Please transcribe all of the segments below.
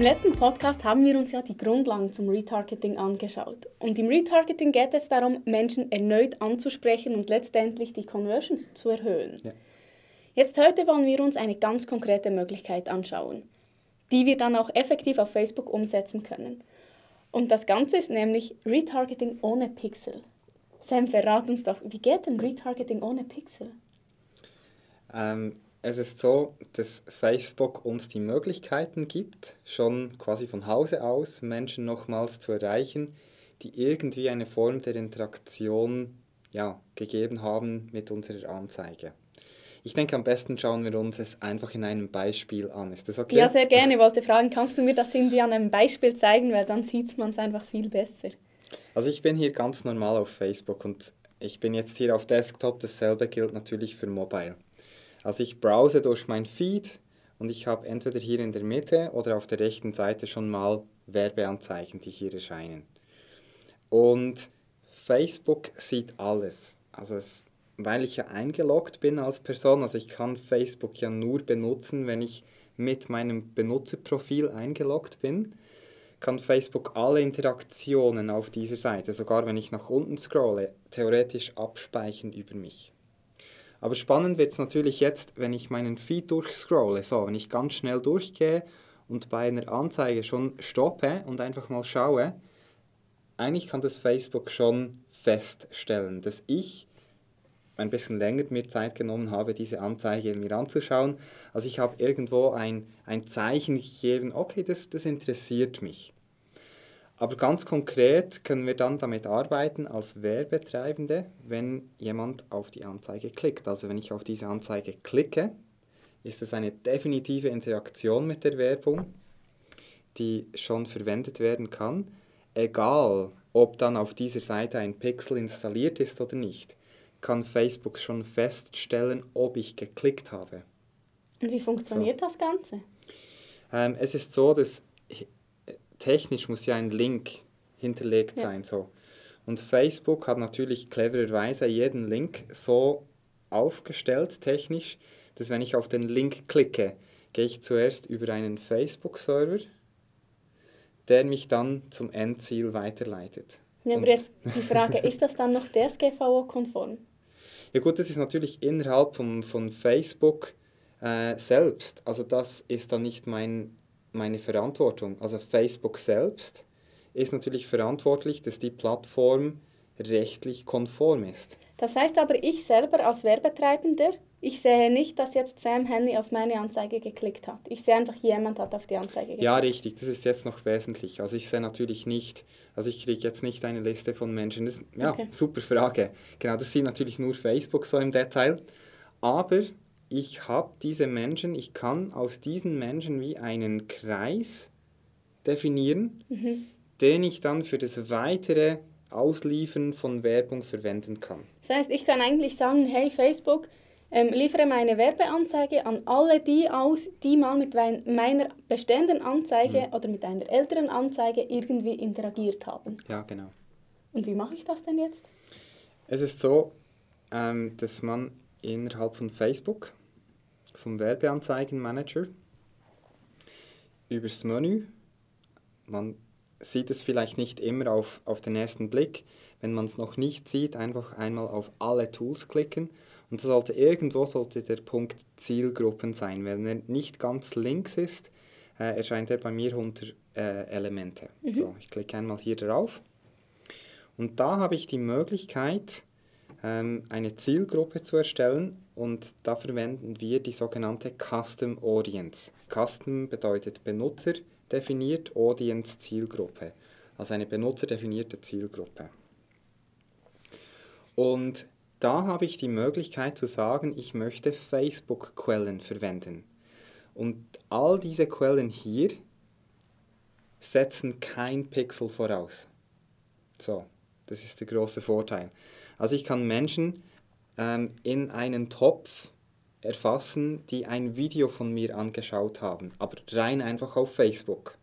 Im letzten Podcast haben wir uns ja die Grundlagen zum Retargeting angeschaut. Und im Retargeting geht es darum, Menschen erneut anzusprechen und letztendlich die Conversions zu erhöhen. Ja. Jetzt heute wollen wir uns eine ganz konkrete Möglichkeit anschauen, die wir dann auch effektiv auf Facebook umsetzen können. Und das Ganze ist nämlich Retargeting ohne Pixel. Sam, verrat uns doch, wie geht denn Retargeting ohne Pixel? Ähm, es ist so, dass Facebook uns die Möglichkeiten gibt, schon quasi von Hause aus Menschen nochmals zu erreichen, die irgendwie eine Form der Interaktion ja, gegeben haben mit unserer Anzeige. Ich denke, am besten schauen wir uns es einfach in einem Beispiel an. Ist das okay? Ja, sehr gerne. Ich wollte fragen, kannst du mir das irgendwie an einem Beispiel zeigen, weil dann sieht man es einfach viel besser. Also ich bin hier ganz normal auf Facebook und ich bin jetzt hier auf Desktop. Dasselbe gilt natürlich für Mobile. Also ich browse durch mein Feed und ich habe entweder hier in der Mitte oder auf der rechten Seite schon mal Werbeanzeigen, die hier erscheinen. Und Facebook sieht alles. Also es, weil ich ja eingeloggt bin als Person, also ich kann Facebook ja nur benutzen, wenn ich mit meinem Benutzerprofil eingeloggt bin, kann Facebook alle Interaktionen auf dieser Seite, sogar wenn ich nach unten scrolle, theoretisch abspeichern über mich. Aber spannend wird es natürlich jetzt, wenn ich meinen Feed durchscrolle. So, wenn ich ganz schnell durchgehe und bei einer Anzeige schon stoppe und einfach mal schaue, eigentlich kann das Facebook schon feststellen, dass ich ein bisschen länger mir Zeit genommen habe, diese Anzeige mir anzuschauen. Also ich habe irgendwo ein, ein Zeichen gegeben, okay, das, das interessiert mich. Aber ganz konkret können wir dann damit arbeiten als Werbetreibende, wenn jemand auf die Anzeige klickt. Also wenn ich auf diese Anzeige klicke, ist es eine definitive Interaktion mit der Werbung, die schon verwendet werden kann, egal ob dann auf dieser Seite ein Pixel installiert ist oder nicht, kann Facebook schon feststellen, ob ich geklickt habe. Und wie funktioniert so. das Ganze? Ähm, es ist so, dass technisch muss ja ein Link hinterlegt ja. sein. So. Und Facebook hat natürlich clevererweise jeden Link so aufgestellt, technisch, dass wenn ich auf den Link klicke, gehe ich zuerst über einen Facebook-Server, der mich dann zum Endziel weiterleitet. Ja, aber jetzt die Frage, ist das dann noch DSGVO-konform? Ja gut, das ist natürlich innerhalb von, von Facebook äh, selbst. Also das ist dann nicht mein meine Verantwortung. Also Facebook selbst ist natürlich verantwortlich, dass die Plattform rechtlich konform ist. Das heißt aber, ich selber als Werbetreibender, ich sehe nicht, dass jetzt Sam Henny auf meine Anzeige geklickt hat. Ich sehe einfach, jemand hat auf die Anzeige geklickt. Ja, richtig, das ist jetzt noch wesentlich. Also ich sehe natürlich nicht, also ich kriege jetzt nicht eine Liste von Menschen. Das, ja, okay. super Frage. Genau, das sieht natürlich nur Facebook so im Detail. Aber ich habe diese Menschen, ich kann aus diesen Menschen wie einen Kreis definieren, mhm. den ich dann für das weitere Ausliefern von Werbung verwenden kann. Das heißt, ich kann eigentlich sagen, hey Facebook, ähm, liefere meine Werbeanzeige an alle die aus, die mal mit meiner bestehenden Anzeige mhm. oder mit einer älteren Anzeige irgendwie interagiert haben. Ja, genau. Und wie mache ich das denn jetzt? Es ist so, ähm, dass man innerhalb von Facebook vom Werbeanzeigenmanager übers Menü. Man sieht es vielleicht nicht immer auf, auf den ersten Blick. Wenn man es noch nicht sieht, einfach einmal auf alle Tools klicken. Und sollte irgendwo sollte der Punkt Zielgruppen sein. Wenn er nicht ganz links ist, äh, erscheint er bei mir unter äh, Elemente. Mhm. So, ich klicke einmal hier drauf. Und da habe ich die Möglichkeit, ähm, eine Zielgruppe zu erstellen und da verwenden wir die sogenannte Custom Audience. Custom bedeutet Benutzer definiert, Audience Zielgruppe. Also eine benutzerdefinierte Zielgruppe. Und da habe ich die Möglichkeit zu sagen, ich möchte Facebook-Quellen verwenden. Und all diese Quellen hier setzen kein Pixel voraus. So, das ist der große Vorteil. Also ich kann Menschen ähm, in einen Topf erfassen, die ein Video von mir angeschaut haben, aber rein einfach auf Facebook.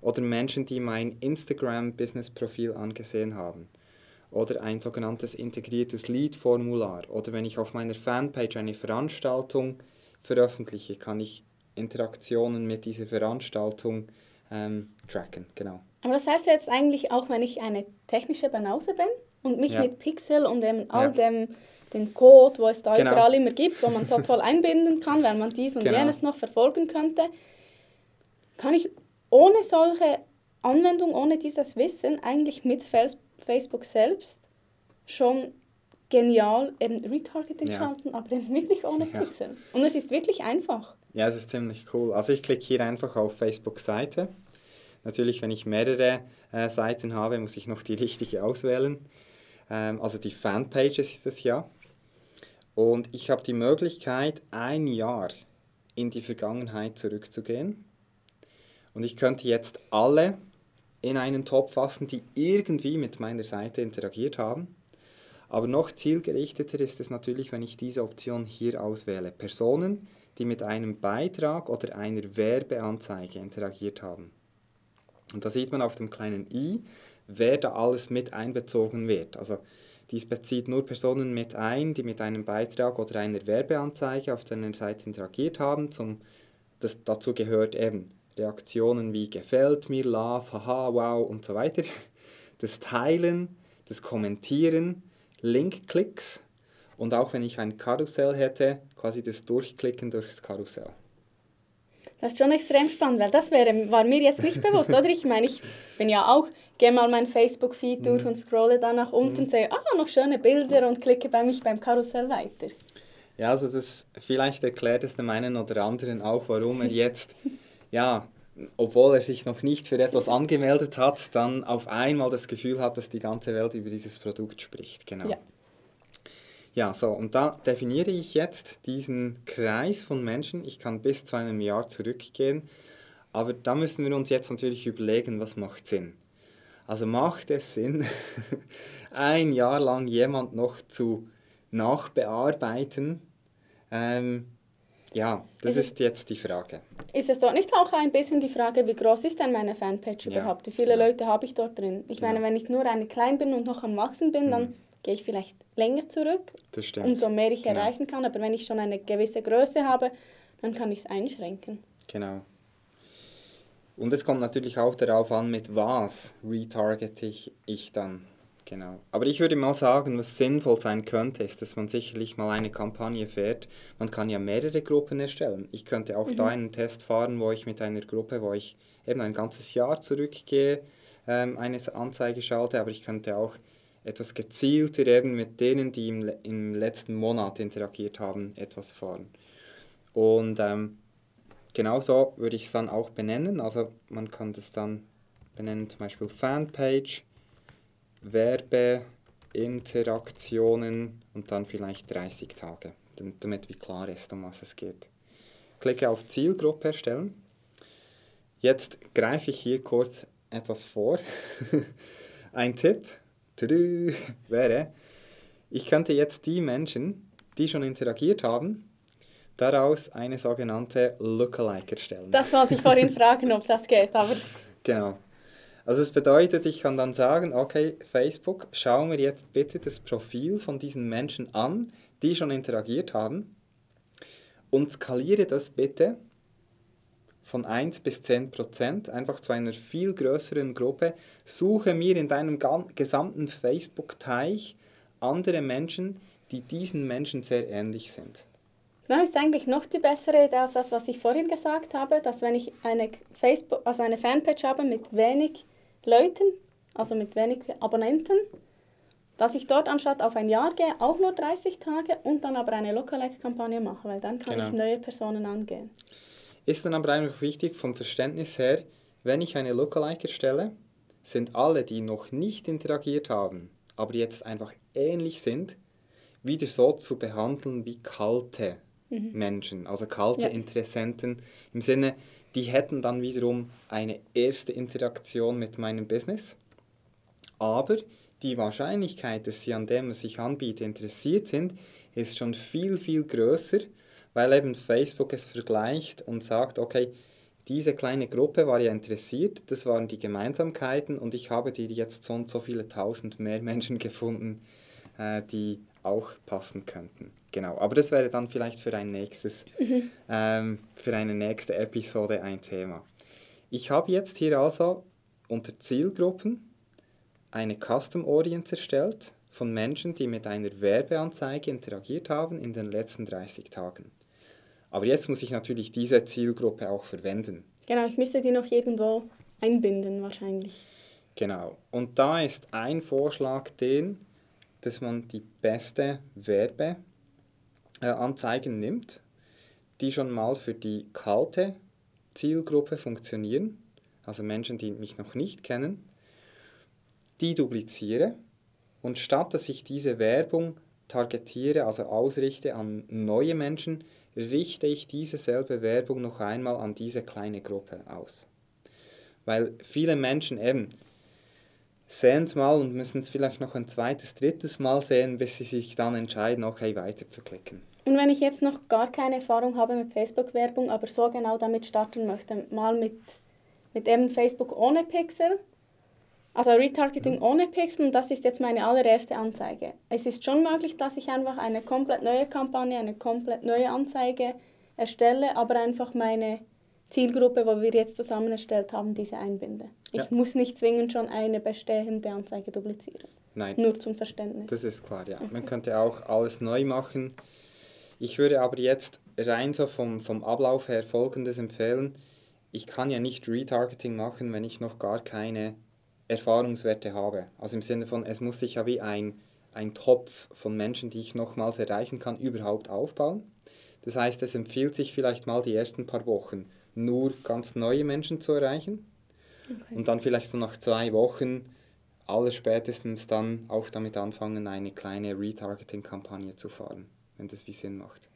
Oder Menschen, die mein Instagram-Business-Profil angesehen haben. Oder ein sogenanntes integriertes Lead-Formular. Oder wenn ich auf meiner Fanpage eine Veranstaltung veröffentliche, kann ich Interaktionen mit dieser Veranstaltung ähm, tracken. Genau. Aber das heißt jetzt eigentlich auch, wenn ich eine technische Banause bin und mich ja. mit Pixel und dem, all ja. dem den Code, wo es da genau. überall immer gibt, wo man so toll einbinden kann, weil man dies und genau. jenes noch verfolgen könnte, kann ich ohne solche Anwendung, ohne dieses Wissen eigentlich mit Facebook selbst schon genial eben Retargeting ja. schalten, aber eben wirklich ohne Pixel. Ja. Und es ist wirklich einfach. Ja, es ist ziemlich cool. Also ich klicke hier einfach auf Facebook-Seite. Natürlich, wenn ich mehrere äh, Seiten habe, muss ich noch die richtige auswählen. Ähm, also die Fanpage ist es ja. Und ich habe die Möglichkeit, ein Jahr in die Vergangenheit zurückzugehen. Und ich könnte jetzt alle in einen Topf fassen, die irgendwie mit meiner Seite interagiert haben. Aber noch zielgerichteter ist es natürlich, wenn ich diese Option hier auswähle. Personen, die mit einem Beitrag oder einer Werbeanzeige interagiert haben. Und da sieht man auf dem kleinen i, wer da alles mit einbezogen wird. Also dies bezieht nur Personen mit ein, die mit einem Beitrag oder einer Werbeanzeige auf deiner Seite interagiert haben. Zum, das, dazu gehört eben Reaktionen wie gefällt mir, love, haha, wow und so weiter. Das Teilen, das Kommentieren, Linkklicks und auch wenn ich ein Karussell hätte, quasi das Durchklicken durchs Karussell. Das ist schon extrem spannend, weil das wäre, war mir jetzt nicht bewusst, oder? Ich meine, ich bin ja auch, gehe mal mein Facebook-Feed durch mhm. und scrolle dann nach unten, mhm. sehe, ah, noch schöne Bilder und klicke bei mich beim Karussell weiter. Ja, also das vielleicht erklärt es dem einen oder anderen auch, warum er jetzt, ja, obwohl er sich noch nicht für etwas angemeldet hat, dann auf einmal das Gefühl hat, dass die ganze Welt über dieses Produkt spricht. Genau. Ja. Ja, so, und da definiere ich jetzt diesen Kreis von Menschen. Ich kann bis zu einem Jahr zurückgehen, aber da müssen wir uns jetzt natürlich überlegen, was macht Sinn. Also macht es Sinn, ein Jahr lang jemand noch zu nachbearbeiten? Ähm, ja, das ist, ist, jetzt die Frage. Ist es dort nicht auch ein bisschen die Frage, wie groß ist denn meine Fanpage ja, überhaupt? Wie viele genau. Leute habe ich dort drin? Ich genau. meine, wenn ich nur eine klein bin und noch am Wachsen bin, mhm. dann gehe ich vielleicht länger zurück, umso mehr ich genau. erreichen kann. Aber wenn ich schon eine gewisse Größe habe, dann kann ich es einschränken. Genau. Und es kommt natürlich auch darauf an, mit was retargete ich, ich dann. Genau. Aber ich würde mal sagen, was sinnvoll sein könnte, ist, dass man sicherlich mal eine Kampagne fährt. Man kann ja mehrere Gruppen erstellen. Ich könnte auch mhm. da einen Test fahren, wo ich mit einer Gruppe, wo ich eben ein ganzes Jahr zurückgehe, ähm, eine Anzeige schalte, aber ich könnte auch etwas gezielter eben mit denen, die im, im letzten Monat interagiert haben, etwas fahren. Und ähm, genauso würde ich es dann auch benennen. Also man kann das dann benennen, zum Beispiel Fanpage, Werbeinteraktionen und dann vielleicht 30 Tage, damit wie klar ist, um was es geht. Klicke auf Zielgruppe erstellen. Jetzt greife ich hier kurz etwas vor. Ein Tipp wäre, ich könnte jetzt die Menschen, die schon interagiert haben, daraus eine sogenannte Lookalike erstellen. Das wollte ich vorhin fragen, ob das geht, aber... Genau. Also es bedeutet, ich kann dann sagen, okay, Facebook, schau mir jetzt bitte das Profil von diesen Menschen an, die schon interagiert haben und skaliere das bitte von 1 bis 10 Prozent, einfach zu einer viel größeren Gruppe. Suche mir in deinem gesamten Facebook-Teich andere Menschen, die diesen Menschen sehr ähnlich sind. Das ist eigentlich noch die bessere Idee als das, was ich vorhin gesagt habe, dass wenn ich eine, Facebook, also eine Fanpage habe mit wenig Leuten, also mit wenig Abonnenten, dass ich dort anstatt auf ein Jahr gehe, auch nur 30 Tage und dann aber eine Lookalike-Kampagne mache, weil dann kann genau. ich neue Personen angehen. Ist dann aber einfach wichtig vom Verständnis her, wenn ich eine Lookalike erstelle, sind alle, die noch nicht interagiert haben, aber jetzt einfach ähnlich sind, wieder so zu behandeln wie kalte mhm. Menschen, also kalte ja. Interessenten im Sinne, die hätten dann wiederum eine erste Interaktion mit meinem Business, aber die Wahrscheinlichkeit, dass sie an dem, was ich anbiete, interessiert sind, ist schon viel, viel größer, weil eben Facebook es vergleicht und sagt, okay, diese kleine Gruppe war ja interessiert, das waren die Gemeinsamkeiten und ich habe dir jetzt so und so viele tausend mehr Menschen gefunden, äh, die auch passen könnten. Genau, aber das wäre dann vielleicht für ein nächstes, mhm. ähm, für eine nächste Episode ein Thema. Ich habe jetzt hier also unter Zielgruppen eine Custom Audience erstellt von Menschen, die mit einer Werbeanzeige interagiert haben in den letzten 30 Tagen. Aber jetzt muss ich natürlich diese Zielgruppe auch verwenden. Genau, ich müsste die noch irgendwo einbinden wahrscheinlich. Genau. Und da ist ein Vorschlag den, dass man die beste Werbeanzeigen nimmt, die schon mal für die kalte Zielgruppe funktionieren, also Menschen, die mich noch nicht kennen, die dupliziere und statt dass ich diese Werbung targetiere, also ausrichte an neue Menschen, richte ich diese selbe Werbung noch einmal an diese kleine Gruppe aus. Weil viele Menschen eben sehen es mal und müssen es vielleicht noch ein zweites, drittes Mal sehen, bis sie sich dann entscheiden, okay, weiterzuklicken. Und wenn ich jetzt noch gar keine Erfahrung habe mit Facebook-Werbung, aber so genau damit starten möchte, mal mit, mit eben Facebook ohne Pixel, also Retargeting mhm. ohne Pixel, und das ist jetzt meine allererste Anzeige. Es ist schon möglich, dass ich einfach eine komplett neue Kampagne, eine komplett neue Anzeige erstelle, aber einfach meine Zielgruppe, wo wir jetzt zusammen erstellt haben, diese einbinde. Ich muss nicht zwingend schon eine bestehende Anzeige duplizieren. Nein. Nur zum Verständnis. Das ist klar, ja. Man könnte auch alles neu machen. Ich würde aber jetzt rein so vom, vom Ablauf her Folgendes empfehlen. Ich kann ja nicht Retargeting machen, wenn ich noch gar keine Erfahrungswerte habe. Also im Sinne von, es muss sich ja wie ein, ein Topf von Menschen, die ich nochmals erreichen kann, überhaupt aufbauen. Das heißt, es empfiehlt sich vielleicht mal die ersten paar Wochen nur ganz neue Menschen zu erreichen okay. und dann vielleicht so nach zwei Wochen alles spätestens dann auch damit anfangen, eine kleine Retargeting-Kampagne zu fahren, wenn das wie Sinn macht.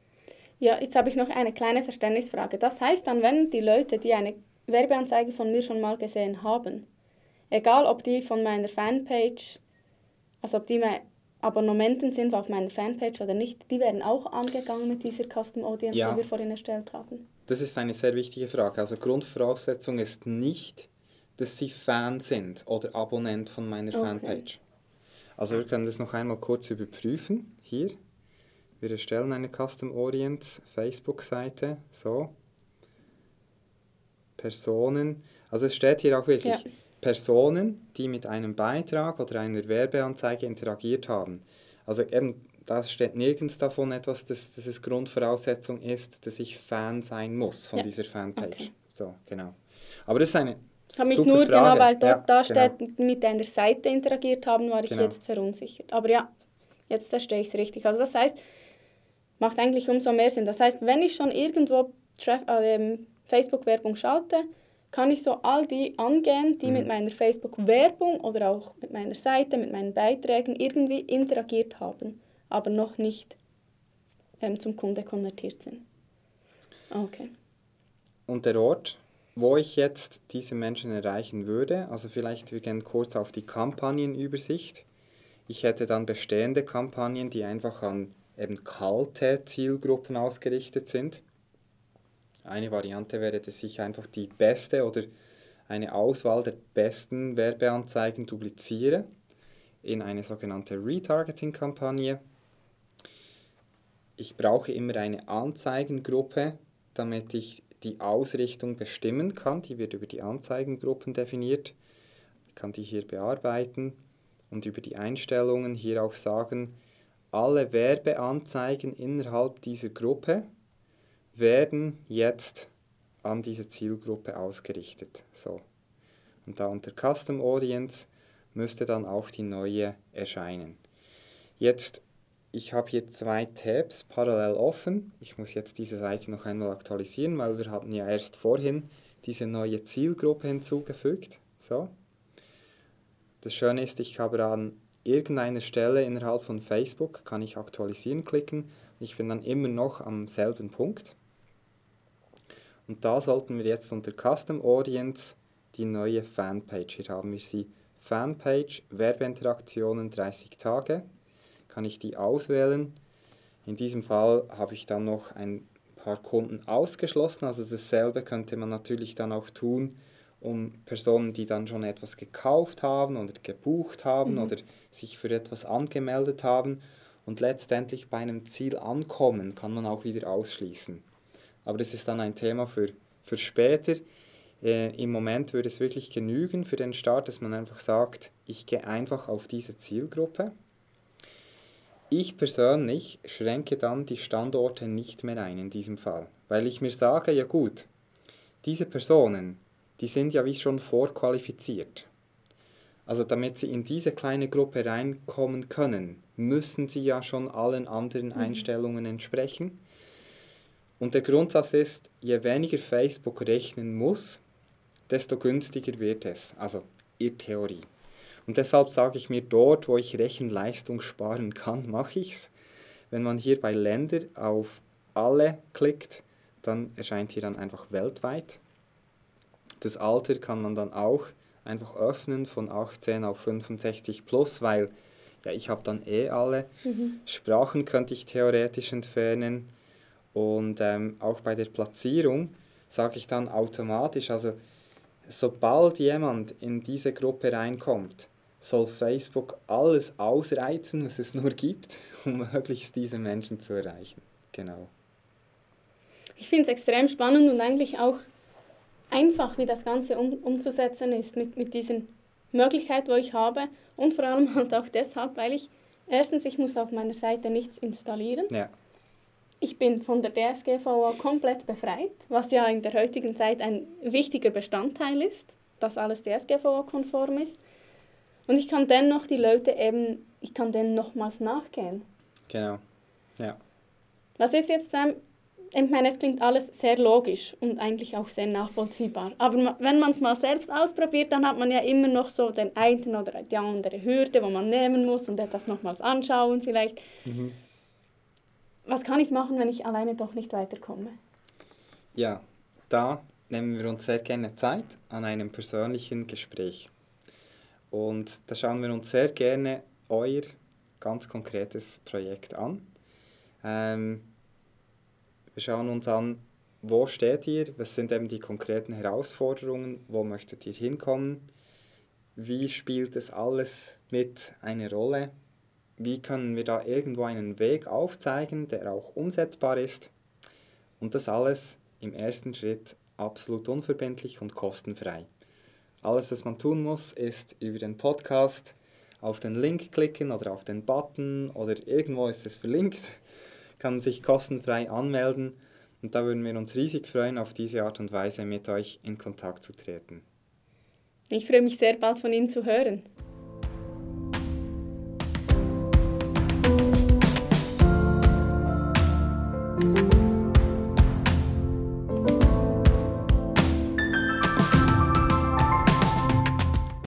Ja, jetzt habe ich noch eine kleine Verständnisfrage. Das heißt dann, wenn die Leute, die eine Werbeanzeige von mir schon mal gesehen haben, Egal, ob die von meiner Fanpage, also ob die Abonnementen sind auf meiner Fanpage oder nicht, die werden auch angegangen mit dieser Custom Audience, ja. die wir vorhin erstellt haben. Das ist eine sehr wichtige Frage. Also Grundvoraussetzung ist nicht, dass sie Fan sind oder Abonnent von meiner okay. Fanpage. Also wir können das noch einmal kurz überprüfen. Hier, wir erstellen eine Custom Audience Facebook-Seite. So. Personen. Also es steht hier auch wirklich. Ja Personen, die mit einem Beitrag oder einer Werbeanzeige interagiert haben. Also eben, da steht nirgends davon etwas, dass, dass es Grundvoraussetzung ist, dass ich Fan sein muss von ja. dieser Fanpage. Okay. So, genau. Aber das ist eine ich habe mich nur, Frage. genau, weil dort ja, da steht, genau. mit einer Seite interagiert haben, war ich genau. jetzt verunsichert. Aber ja, jetzt verstehe ich es richtig. Also das heißt, macht eigentlich umso mehr Sinn. Das heißt, wenn ich schon irgendwo äh, Facebook-Werbung schalte, kann ich so all die angehen, die mhm. mit meiner Facebook-Werbung oder auch mit meiner Seite, mit meinen Beiträgen irgendwie interagiert haben, aber noch nicht ähm, zum Kunde konvertiert sind. Okay. Und der Ort, wo ich jetzt diese Menschen erreichen würde, also vielleicht wir gehen kurz auf die Kampagnenübersicht. Ich hätte dann bestehende Kampagnen, die einfach an eben kalte Zielgruppen ausgerichtet sind. Eine Variante wäre, dass ich einfach die beste oder eine Auswahl der besten Werbeanzeigen dupliziere in eine sogenannte Retargeting-Kampagne. Ich brauche immer eine Anzeigengruppe, damit ich die Ausrichtung bestimmen kann. Die wird über die Anzeigengruppen definiert. Ich kann die hier bearbeiten und über die Einstellungen hier auch sagen, alle Werbeanzeigen innerhalb dieser Gruppe werden jetzt an diese Zielgruppe ausgerichtet. So. Und da unter Custom Audience müsste dann auch die neue erscheinen. Jetzt, ich habe hier zwei Tabs parallel offen. Ich muss jetzt diese Seite noch einmal aktualisieren, weil wir hatten ja erst vorhin diese neue Zielgruppe hinzugefügt. So. Das Schöne ist, ich habe an irgendeiner Stelle innerhalb von Facebook, kann ich aktualisieren klicken. Ich bin dann immer noch am selben Punkt. Und da sollten wir jetzt unter Custom Audience die neue Fanpage. Hier haben wir sie Fanpage, Werbeinteraktionen 30 Tage. Kann ich die auswählen. In diesem Fall habe ich dann noch ein paar Kunden ausgeschlossen. Also dasselbe könnte man natürlich dann auch tun, um Personen, die dann schon etwas gekauft haben oder gebucht haben mhm. oder sich für etwas angemeldet haben. und letztendlich bei einem Ziel ankommen, kann man auch wieder ausschließen. Aber das ist dann ein Thema für, für später. Äh, Im Moment würde es wirklich genügen für den Start, dass man einfach sagt, ich gehe einfach auf diese Zielgruppe. Ich persönlich schränke dann die Standorte nicht mehr ein in diesem Fall, weil ich mir sage, ja gut, diese Personen, die sind ja wie schon vorqualifiziert. Also damit sie in diese kleine Gruppe reinkommen können, müssen sie ja schon allen anderen mhm. Einstellungen entsprechen. Und der Grundsatz ist, je weniger Facebook rechnen muss, desto günstiger wird es. Also ihr Theorie. Und deshalb sage ich mir, dort, wo ich Rechenleistung sparen kann, mache ich es. Wenn man hier bei Länder auf alle klickt, dann erscheint hier dann einfach weltweit. Das Alter kann man dann auch einfach öffnen von 18 auf 65 plus, weil ja, ich habe dann eh alle. Mhm. Sprachen könnte ich theoretisch entfernen. Und ähm, auch bei der Platzierung sage ich dann automatisch, also sobald jemand in diese Gruppe reinkommt, soll Facebook alles ausreizen, was es nur gibt, um möglichst diese Menschen zu erreichen. Genau. Ich finde es extrem spannend und eigentlich auch einfach, wie das Ganze um, umzusetzen ist mit, mit diesen Möglichkeiten, die ich habe. Und vor allem halt auch deshalb, weil ich erstens, ich muss auf meiner Seite nichts installieren. Ja. Ich bin von der DSGVO komplett befreit, was ja in der heutigen Zeit ein wichtiger Bestandteil ist, dass alles DSGVO-konform ist. Und ich kann dennoch die Leute eben, ich kann denen nochmals nachgehen. Genau, ja. Was ist jetzt ähm, ich meine, es klingt alles sehr logisch und eigentlich auch sehr nachvollziehbar. Aber wenn man es mal selbst ausprobiert, dann hat man ja immer noch so den einen oder die andere Hürde, wo man nehmen muss und etwas nochmals anschauen vielleicht. Mhm. Was kann ich machen, wenn ich alleine doch nicht weiterkomme? Ja, da nehmen wir uns sehr gerne Zeit an einem persönlichen Gespräch. Und da schauen wir uns sehr gerne euer ganz konkretes Projekt an. Ähm, wir schauen uns an, wo steht ihr, was sind eben die konkreten Herausforderungen, wo möchtet ihr hinkommen, wie spielt es alles mit eine Rolle, wie können wir da irgendwo einen Weg aufzeigen, der auch umsetzbar ist und das alles im ersten Schritt absolut unverbindlich und kostenfrei. Alles, was man tun muss, ist über den Podcast auf den Link klicken oder auf den Button oder irgendwo ist es verlinkt kann sich kostenfrei anmelden und da würden wir uns riesig freuen, auf diese Art und Weise mit euch in Kontakt zu treten. Ich freue mich sehr, bald von Ihnen zu hören.